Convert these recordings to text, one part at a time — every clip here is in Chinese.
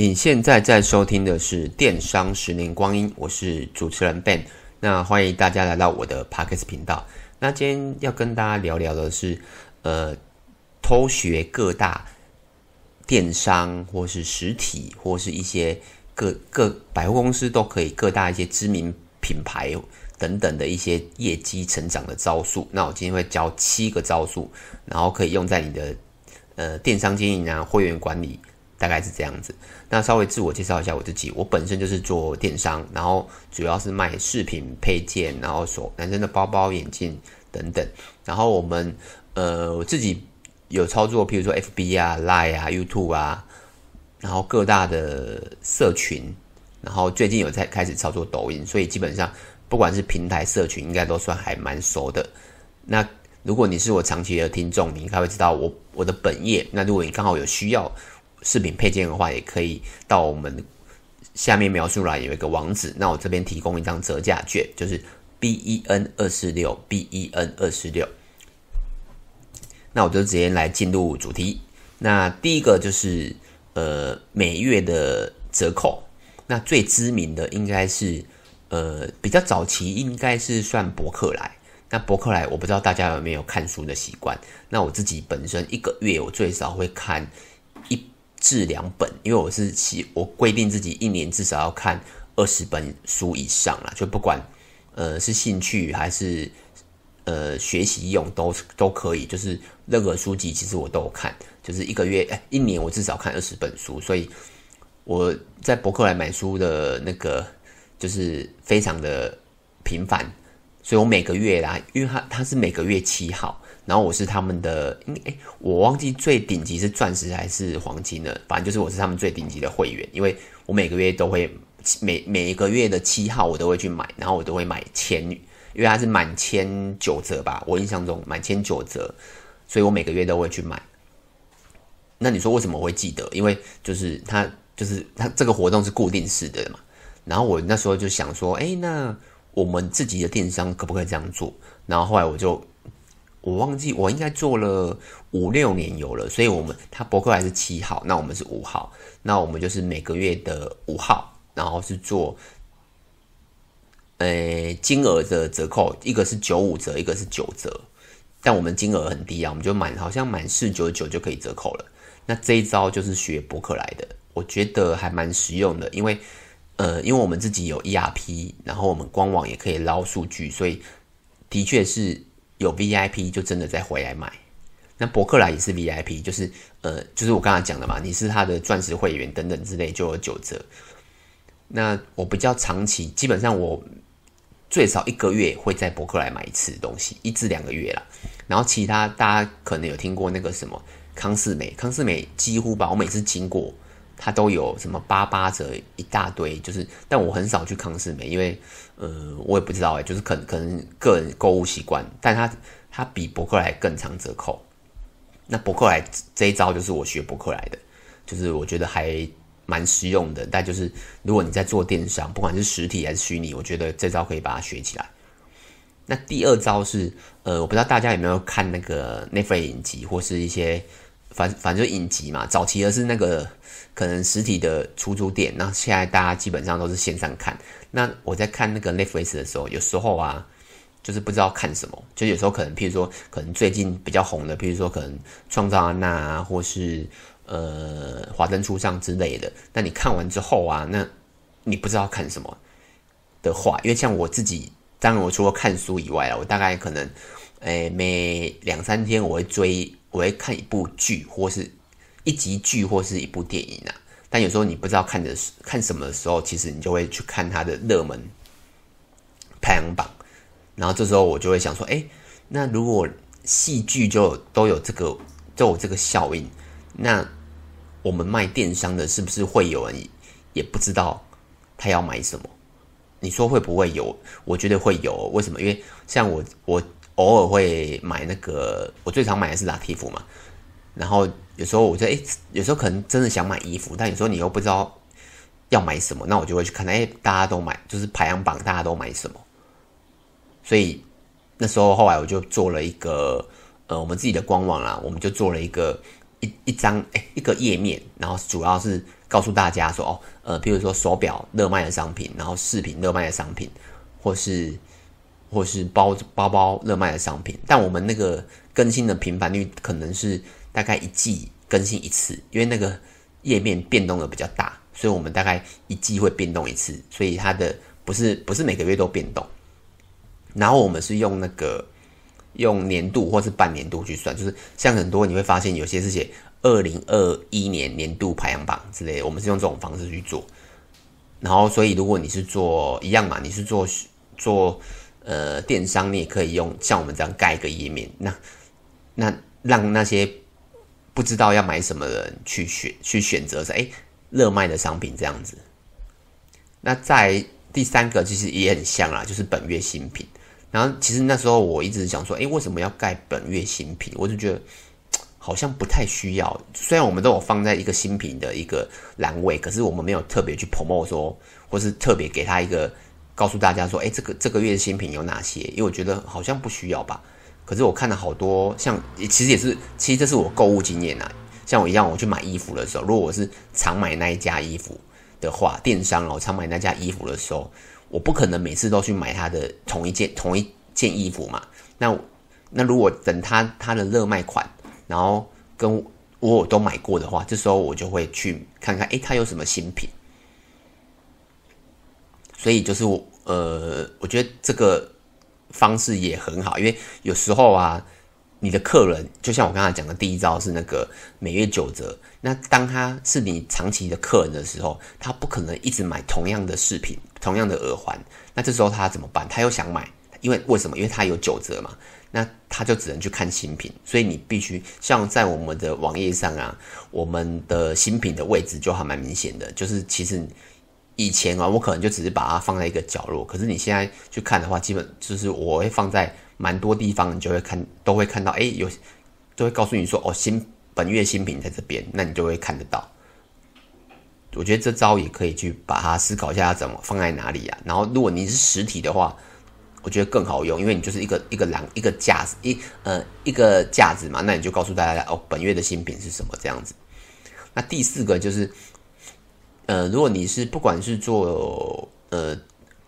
你现在在收听的是《电商十年光阴》，我是主持人 Ben。那欢迎大家来到我的 Podcast 频道。那今天要跟大家聊聊的是，呃，偷学各大电商或是实体或是一些各各百货公司都可以各大一些知名品牌等等的一些业绩成长的招数。那我今天会教七个招数，然后可以用在你的呃电商经营啊、会员管理。大概是这样子。那稍微自我介绍一下我自己，我本身就是做电商，然后主要是卖饰品配件，然后手男生的包包、眼镜等等。然后我们呃，我自己有操作，譬如说 FB 啊、Line 啊、YouTube 啊，然后各大的社群，然后最近有在开始操作抖音，所以基本上不管是平台社群，应该都算还蛮熟的。那如果你是我长期的听众，你应该会知道我我的本业。那如果你刚好有需要。饰品配件的话，也可以到我们下面描述栏有一个网址，那我这边提供一张折价券，就是 B E N 二四六 B E N 二四六。那我就直接来进入主题。那第一个就是呃每月的折扣，那最知名的应该是呃比较早期应该是算博客来。那博客来我不知道大家有没有看书的习惯，那我自己本身一个月我最少会看。至两本，因为我是希我规定自己一年至少要看二十本书以上啦，就不管呃是兴趣还是呃学习用都都可以，就是任何书籍其实我都有看，就是一个月哎一年我至少看二十本书，所以我在博客来买书的那个就是非常的频繁，所以我每个月啦，因为它它是每个月七号。然后我是他们的，哎，我忘记最顶级是钻石还是黄金了，反正就是我是他们最顶级的会员，因为我每个月都会每每一个月的七号我都会去买，然后我都会买千，因为它是满千九折吧，我印象中满千九折，所以我每个月都会去买。那你说为什么会记得？因为就是它就是它这个活动是固定式的嘛。然后我那时候就想说，哎，那我们自己的电商可不可以这样做？然后后来我就。我忘记我应该做了五六年有了，所以我们他博客还是七号，那我们是五号，那我们就是每个月的五号，然后是做，呃，金额的折扣，一个是九五折，一个是九折，但我们金额很低啊，我们就满好像满四九九就可以折扣了。那这一招就是学博客来的，我觉得还蛮实用的，因为呃，因为我们自己有 ERP，然后我们官网也可以捞数据，所以的确是。有 VIP 就真的再回来买，那博客来也是 VIP，就是呃，就是我刚才讲的嘛，你是他的钻石会员等等之类就有九折。那我比较长期，基本上我最少一个月会在博客来买一次东西，一至两个月啦。然后其他大家可能有听过那个什么康是美，康是美几乎吧，我每次经过。它都有什么八八折一大堆，就是，但我很少去康是美，因为，呃，我也不知道哎，就是可能可能个人购物习惯，但它它比博客来更长折扣。那博客来这一招就是我学博客来的，就是我觉得还蛮实用的。但就是如果你在做电商，不管是实体还是虚拟，我觉得这招可以把它学起来。那第二招是，呃，我不知道大家有没有看那个那份影集或是一些。反反正就影集嘛，早期的是那个可能实体的出租店，那现在大家基本上都是线上看。那我在看那个 Netflix 的时候，有时候啊，就是不知道看什么，就有时候可能，譬如说，可能最近比较红的，譬如说可能创造安娜啊，或是呃华灯初上之类的。那你看完之后啊，那你不知道看什么的话，因为像我自己，当然我除了看书以外啊，我大概可能，诶，每两三天我会追。我会看一部剧，或是一集剧，或是一部电影啊。但有时候你不知道看的看什么的时候，其实你就会去看它的热门排行榜。然后这时候我就会想说，哎，那如果戏剧就都有这个，都有这个效应，那我们卖电商的，是不是会有人也不知道他要买什么？你说会不会有？我觉得会有。为什么？因为像我，我。偶尔会买那个，我最常买的是拉提夫嘛。然后有时候我觉得，哎，有时候可能真的想买衣服，但有时候你又不知道要买什么，那我就会去看，哎，大家都买，就是排行榜大家都买什么。所以那时候后来我就做了一个，呃，我们自己的官网啦，我们就做了一个一一张，哎，一个页面，然后主要是告诉大家说哦，呃，譬如说手表热卖的商品，然后饰品热卖的商品，或是或是包包包热卖的商品，但我们那个更新的频繁率可能是大概一季更新一次，因为那个页面变动的比较大，所以我们大概一季会变动一次，所以它的不是不是每个月都变动。然后我们是用那个用年度或是半年度去算，就是像很多你会发现有些是写。二零二一年年度排行榜之类，我们是用这种方式去做。然后，所以如果你是做一样嘛，你是做做呃电商，你也可以用像我们这样盖一个页面，那那让那些不知道要买什么人去选去选择说，哎，热卖的商品这样子。那在第三个其实也很像啦，就是本月新品。然后其实那时候我一直想说，哎，为什么要盖本月新品？我就觉得。好像不太需要，虽然我们都有放在一个新品的一个栏位，可是我们没有特别去 promote 说，或是特别给他一个告诉大家说，哎，这个这个月的新品有哪些？因为我觉得好像不需要吧。可是我看了好多，像其实也是，其实这是我购物经验啊。像我一样，我去买衣服的时候，如果我是常买那一家衣服的话，电商哦，常买那家衣服的时候，我不可能每次都去买他的同一件同一件衣服嘛。那那如果等他他的热卖款。然后跟我我都买过的话，这时候我就会去看看，诶，它有什么新品。所以就是我呃，我觉得这个方式也很好，因为有时候啊，你的客人就像我刚才讲的第一招是那个每月九折，那当他是你长期的客人的时候，他不可能一直买同样的饰品、同样的耳环，那这时候他怎么办？他又想买，因为为什么？因为他有九折嘛。那他就只能去看新品，所以你必须像在我们的网页上啊，我们的新品的位置就还蛮明显的。就是其实以前啊，我可能就只是把它放在一个角落，可是你现在去看的话，基本就是我会放在蛮多地方，你就会看都会看到，哎，有都会告诉你说，哦，新本月新品在这边，那你就会看得到。我觉得这招也可以去把它思考一下，怎么放在哪里啊？然后如果你是实体的话。我觉得更好用，因为你就是一个一个栏一个架子一呃一个架子嘛，那你就告诉大家哦，本月的新品是什么这样子。那第四个就是，呃，如果你是不管是做呃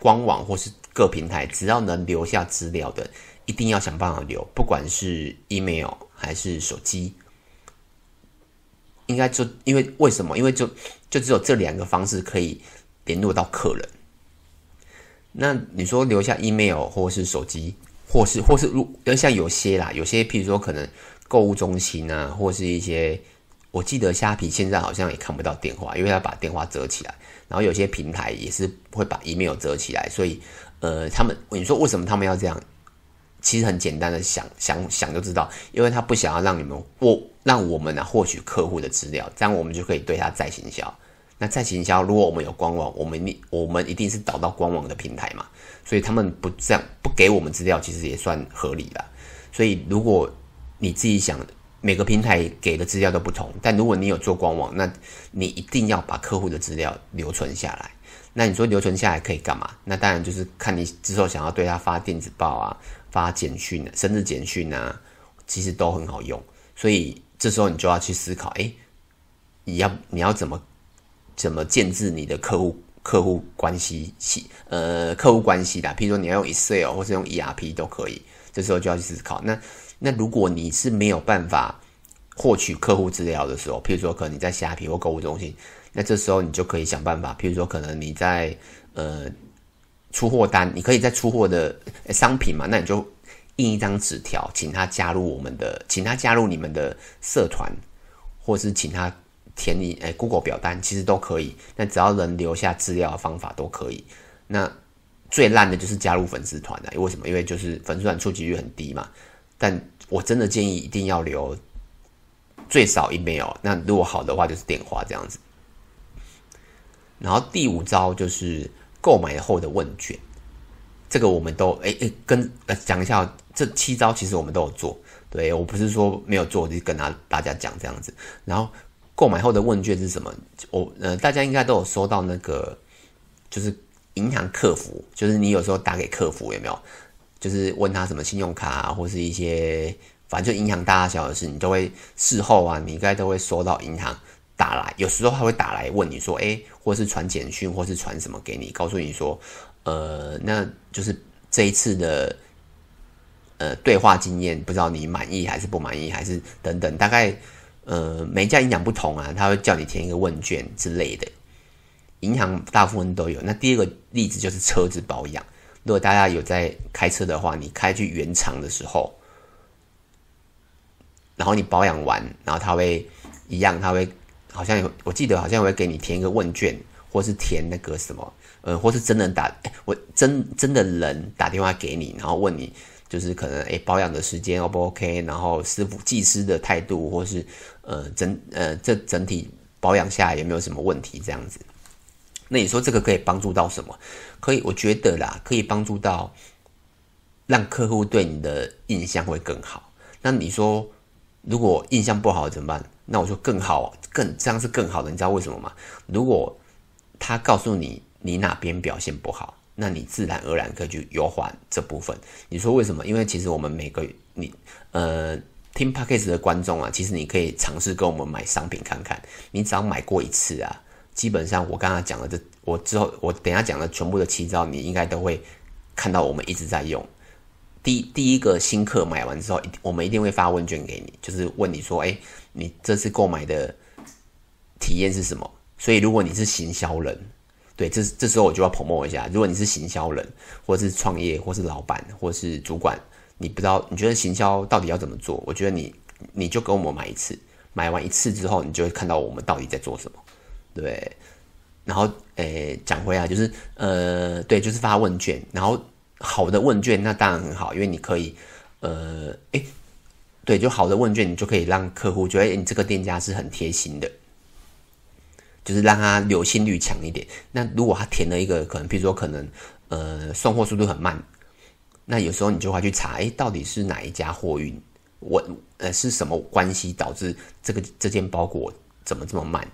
官网或是各平台，只要能留下资料的，一定要想办法留，不管是 email 还是手机，应该就因为为什么？因为就就只有这两个方式可以联络到客人。那你说留下 email 或是手机，或是或是如像有些啦，有些譬如说可能购物中心啊，或是一些，我记得虾皮现在好像也看不到电话，因为他把电话遮起来。然后有些平台也是会把 email 遮起来，所以呃，他们你说为什么他们要这样？其实很简单的想想想就知道，因为他不想要让你们获让我们呢获取客户的资料，这样我们就可以对他再行销。那在行销，如果我们有官网，我们一我们一定是导到官网的平台嘛，所以他们不这样不给我们资料，其实也算合理了。所以如果你自己想，每个平台给的资料都不同，但如果你有做官网，那你一定要把客户的资料留存下来。那你说留存下来可以干嘛？那当然就是看你之后想要对他发电子报啊、发简讯、生日简讯啊，其实都很好用。所以这时候你就要去思考，哎，你要你要怎么？怎么建置你的客户客户关系系呃客户关系的？譬如说你要用 Excel 或是用 ERP 都可以。这时候就要去思考。那那如果你是没有办法获取客户资料的时候，譬如说可能你在虾皮或购物中心，那这时候你就可以想办法。譬如说可能你在呃出货单，你可以在出货的商品嘛，那你就印一张纸条，请他加入我们的，请他加入你们的社团，或是请他。填你诶，Google 表单其实都可以，但只要能留下资料的方法都可以。那最烂的就是加入粉丝团了，因为什么？因为就是粉丝团触及率很低嘛。但我真的建议一定要留最少 email，那如果好的话就是电话这样子。然后第五招就是购买后的问卷，这个我们都诶诶跟呃讲一下，这七招其实我们都有做。对，我不是说没有做，就跟他大家讲这样子，然后。购买后的问卷是什么？我呃，大家应该都有收到那个，就是银行客服，就是你有时候打给客服有没有？就是问他什么信用卡啊，或是一些反正就银行大小的事，你都会事后啊，你应该都会收到银行打来，有时候他会打来问你说，哎，或是传简讯，或是传什么给你，告诉你说，呃，那就是这一次的呃对话经验，不知道你满意还是不满意，还是等等，大概呃每家银行不同啊，他会叫你填一个问卷之类的，银行大部分都有。那第二个例子就是车子保养，如果大家有在开车的话，你开去原厂的时候，然后你保养完，然后他会一样，他会。好像有，我记得好像会给你填一个问卷，或是填那个什么，呃，或是真人打，我真真的人打电话给你，然后问你，就是可能哎、欸、保养的时间 O 不 OK，然后师傅技师的态度，或是呃整呃这整体保养下来有没有什么问题这样子？那你说这个可以帮助到什么？可以，我觉得啦，可以帮助到让客户对你的印象会更好。那你说如果印象不好怎么办？那我说更好，更这样是更好的，你知道为什么吗？如果他告诉你你哪边表现不好，那你自然而然可以去优化这部分。你说为什么？因为其实我们每个你呃听 package 的观众啊，其实你可以尝试跟我们买商品看看。你只要买过一次啊，基本上我刚刚讲的这，我之后我等下讲的全部的七招，你应该都会看到我们一直在用。第第一个新客买完之后，我们一定会发问卷给你，就是问你说，哎。你这次购买的体验是什么？所以如果你是行销人，对，这这时候我就要 promo 一下。如果你是行销人，或是创业，或是老板，或是主管，你不知道你觉得行销到底要怎么做？我觉得你你就跟我们买一次，买完一次之后，你就会看到我们到底在做什么，对。然后诶，讲回来就是呃，对，就是发问卷。然后好的问卷那当然很好，因为你可以呃，诶。对，就好的问卷，你就可以让客户觉得你这个店家是很贴心的，就是让他留心率强一点。那如果他填了一个可能，比如说可能呃送货速度很慢，那有时候你就会去查，哎，到底是哪一家货运，我呃是什么关系导致这个这件包裹怎么这么慢？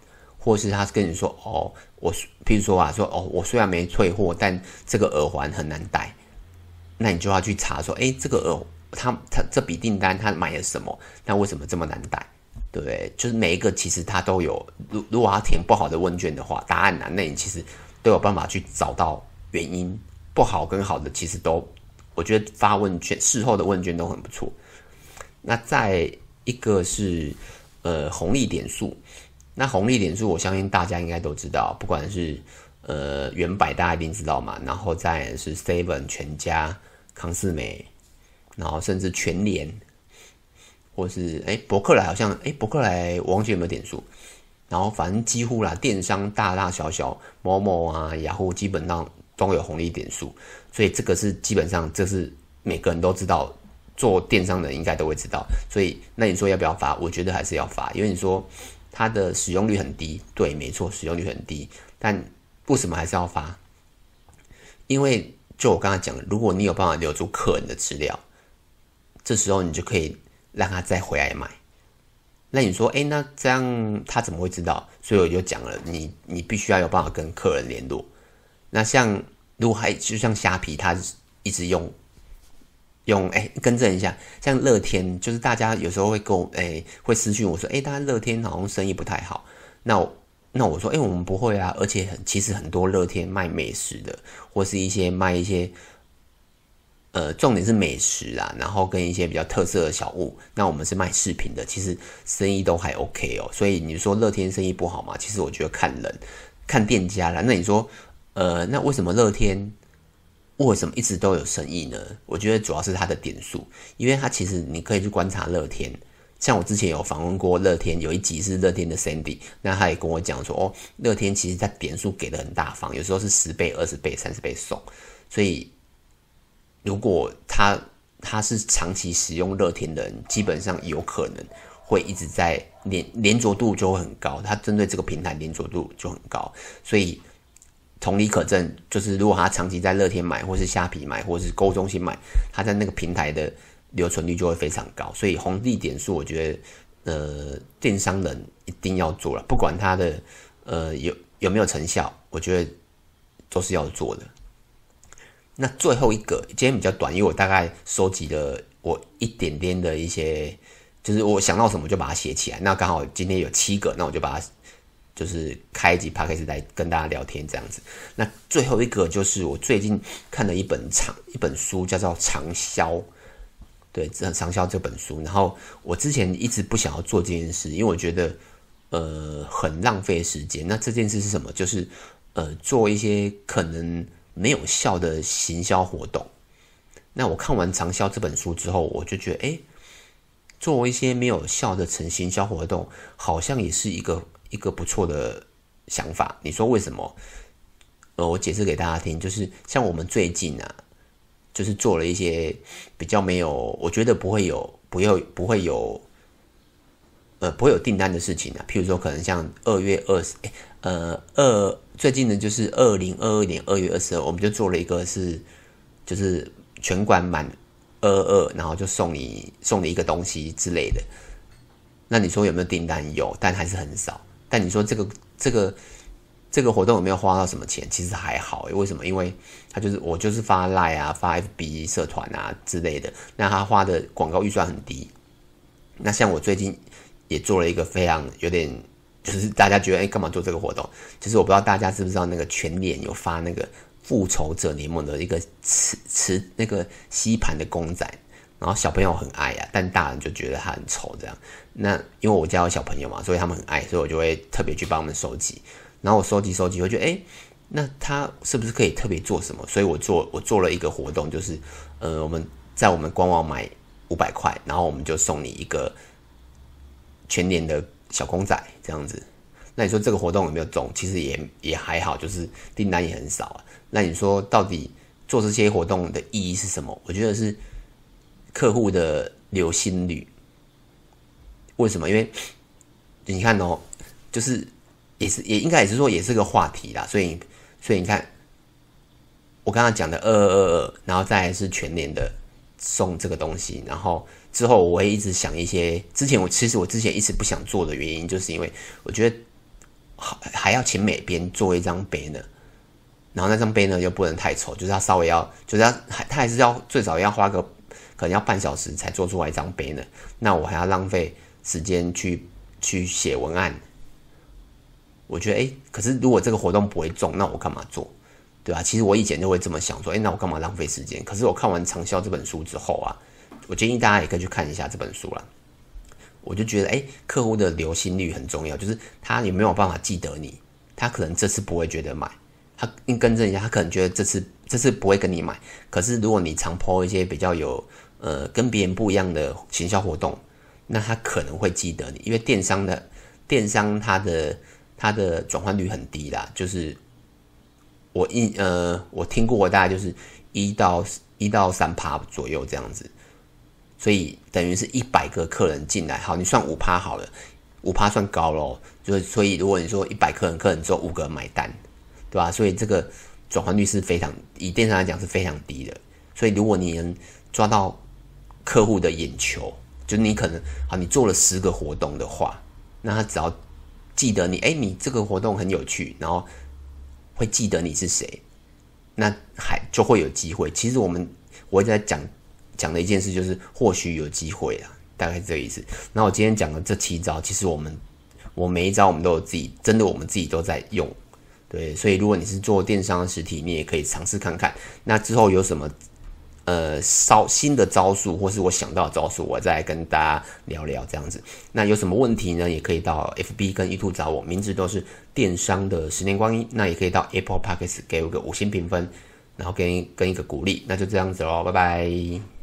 或是他跟你说，哦，我譬如说啊，说哦，我虽然没退货，但这个耳环很难戴，那你就要去查说，哎，这个耳。他他这笔订单他买了什么？那为什么这么难戴？对不对？就是每一个其实他都有。如如果他填不好的问卷的话，答案难，那你其实都有办法去找到原因。不好跟好的其实都，我觉得发问卷事后的问卷都很不错。那再一个是呃红利点数，那红利点数我相信大家应该都知道，不管是呃原百大家一定知道嘛，然后再是 Seven 全家康是美。然后甚至全联，或是哎博客来好像哎博客来我忘记有没有点数，然后反正几乎啦，电商大大小小某某啊雅虎基本上都有红利点数，所以这个是基本上这是每个人都知道，做电商的应该都会知道，所以那你说要不要发？我觉得还是要发，因为你说它的使用率很低，对，没错，使用率很低，但为什么还是要发？因为就我刚才讲的，如果你有办法留住客人的资料。这时候你就可以让他再回来买。那你说，哎，那这样他怎么会知道？所以我就讲了，你你必须要有办法跟客人联络。那像如果还就像虾皮，他一直用用，哎，更正一下，像乐天，就是大家有时候会跟我，哎，会私讯我说，哎，大家乐天好像生意不太好。那我那我说，哎，我们不会啊，而且很其实很多乐天卖美食的，或是一些卖一些。呃，重点是美食啊，然后跟一些比较特色的小物。那我们是卖饰品的，其实生意都还 OK 哦。所以你说乐天生意不好嘛？其实我觉得看人、看店家啦。那你说，呃，那为什么乐天为什么一直都有生意呢？我觉得主要是它的点数，因为它其实你可以去观察乐天。像我之前有访问过乐天，有一集是乐天的 Sandy，那他也跟我讲说，哦，乐天其实它点数给的很大方，有时候是十倍、二十倍、三十倍送，所以。如果他他是长期使用乐天的人，基本上有可能会一直在连连着度就会很高，他针对这个平台连着度就很高，所以同理可证，就是如果他长期在乐天买，或是虾皮买，或是购物中心买，他在那个平台的留存率就会非常高。所以红利点数，我觉得呃电商人一定要做了，不管他的呃有有没有成效，我觉得都是要做的。那最后一个今天比较短，因为我大概收集了我一点点的一些，就是我想到什么就把它写起来。那刚好今天有七个，那我就把它就是开一集 p o c a s t 来跟大家聊天这样子。那最后一个就是我最近看了一本长一本书，叫做《长销》。对，长销这本书。然后我之前一直不想要做这件事，因为我觉得呃很浪费时间。那这件事是什么？就是呃做一些可能没有效的行销活动。那我看完《长销》这本书之后，我就觉得，哎，做一些没有效的成行销活动，好像也是一个一个不错的想法。你说为什么？呃，我解释给大家听，就是像我们最近啊，就是做了一些比较没有，我觉得不会有，不要不会有，呃，不会有订单的事情啊。譬如说，可能像二月二十，呃，二最近的就是二零二二年二月二十二，我们就做了一个是，就是。全馆满二二，然后就送你送你一个东西之类的。那你说有没有订单？有，但还是很少。但你说这个这个这个活动有没有花到什么钱？其实还好。为什么？因为他就是我就是发 Line 啊，发 FB 社团啊之类的。那他花的广告预算很低。那像我最近也做了一个非常有点，就是大家觉得哎，干嘛做这个活动？就是我不知道大家知不知道那个全脸有发那个。复仇者联盟的一个磁磁那个吸盘的公仔，然后小朋友很爱啊，但大人就觉得他很丑这样。那因为我家有小朋友嘛，所以他们很爱，所以我就会特别去帮他们收集。然后我收集收集，我觉得哎，那他是不是可以特别做什么？所以我做我做了一个活动，就是呃，我们在我们官网买五百块，然后我们就送你一个全年的小公仔这样子。那你说这个活动有没有中？其实也也还好，就是订单也很少啊。那你说到底做这些活动的意义是什么？我觉得是客户的留心率。为什么？因为你看哦，就是也是也应该也是说也是个话题啦。所以所以你看，我刚刚讲的二二二二，然后再是全年的送这个东西，然后之后我会一直想一些。之前我其实我之前一直不想做的原因，就是因为我觉得。还还要请美编做一张 banner，然后那张 banner 又不能太丑，就是他稍微要，就是他还他还是要最少要花个可能要半小时才做出来一张 banner，那我还要浪费时间去去写文案。我觉得，哎，可是如果这个活动不会中，那我干嘛做？对吧？其实我以前就会这么想说，哎，那我干嘛浪费时间？可是我看完《长销》这本书之后啊，我建议大家也可以去看一下这本书了。我就觉得，哎，客户的留心率很重要，就是他有没有办法记得你？他可能这次不会觉得买，他应更正一下，他可能觉得这次这次不会跟你买。可是如果你常 po 一些比较有呃跟别人不一样的行销活动，那他可能会记得你，因为电商的电商它的它的转换率很低啦，就是我一呃我听过大概就是一到一到三趴左右这样子。所以等于是一百个客人进来，好，你算五趴好了，五趴算高咯。就是所以，如果你说一百客人，客人只有五个人买单，对吧？所以这个转换率是非常，以电商来讲是非常低的。所以如果你能抓到客户的眼球，就你可能好，你做了十个活动的话，那他只要记得你，哎，你这个活动很有趣，然后会记得你是谁，那还就会有机会。其实我们我在讲。讲的一件事就是，或许有机会啊，大概是这个意思。那我今天讲的这七招，其实我们我每一招我们都有自己，真的我们自己都在用，对。所以如果你是做电商实体，你也可以尝试看看。那之后有什么呃招新的招数，或是我想到的招数，我再跟大家聊聊这样子。那有什么问题呢？也可以到 FB 跟 YouTube 找我，名字都是电商的十年光阴。那也可以到 Apple Podcast 给我个五星评分，然后给跟一个鼓励。那就这样子喽，拜拜。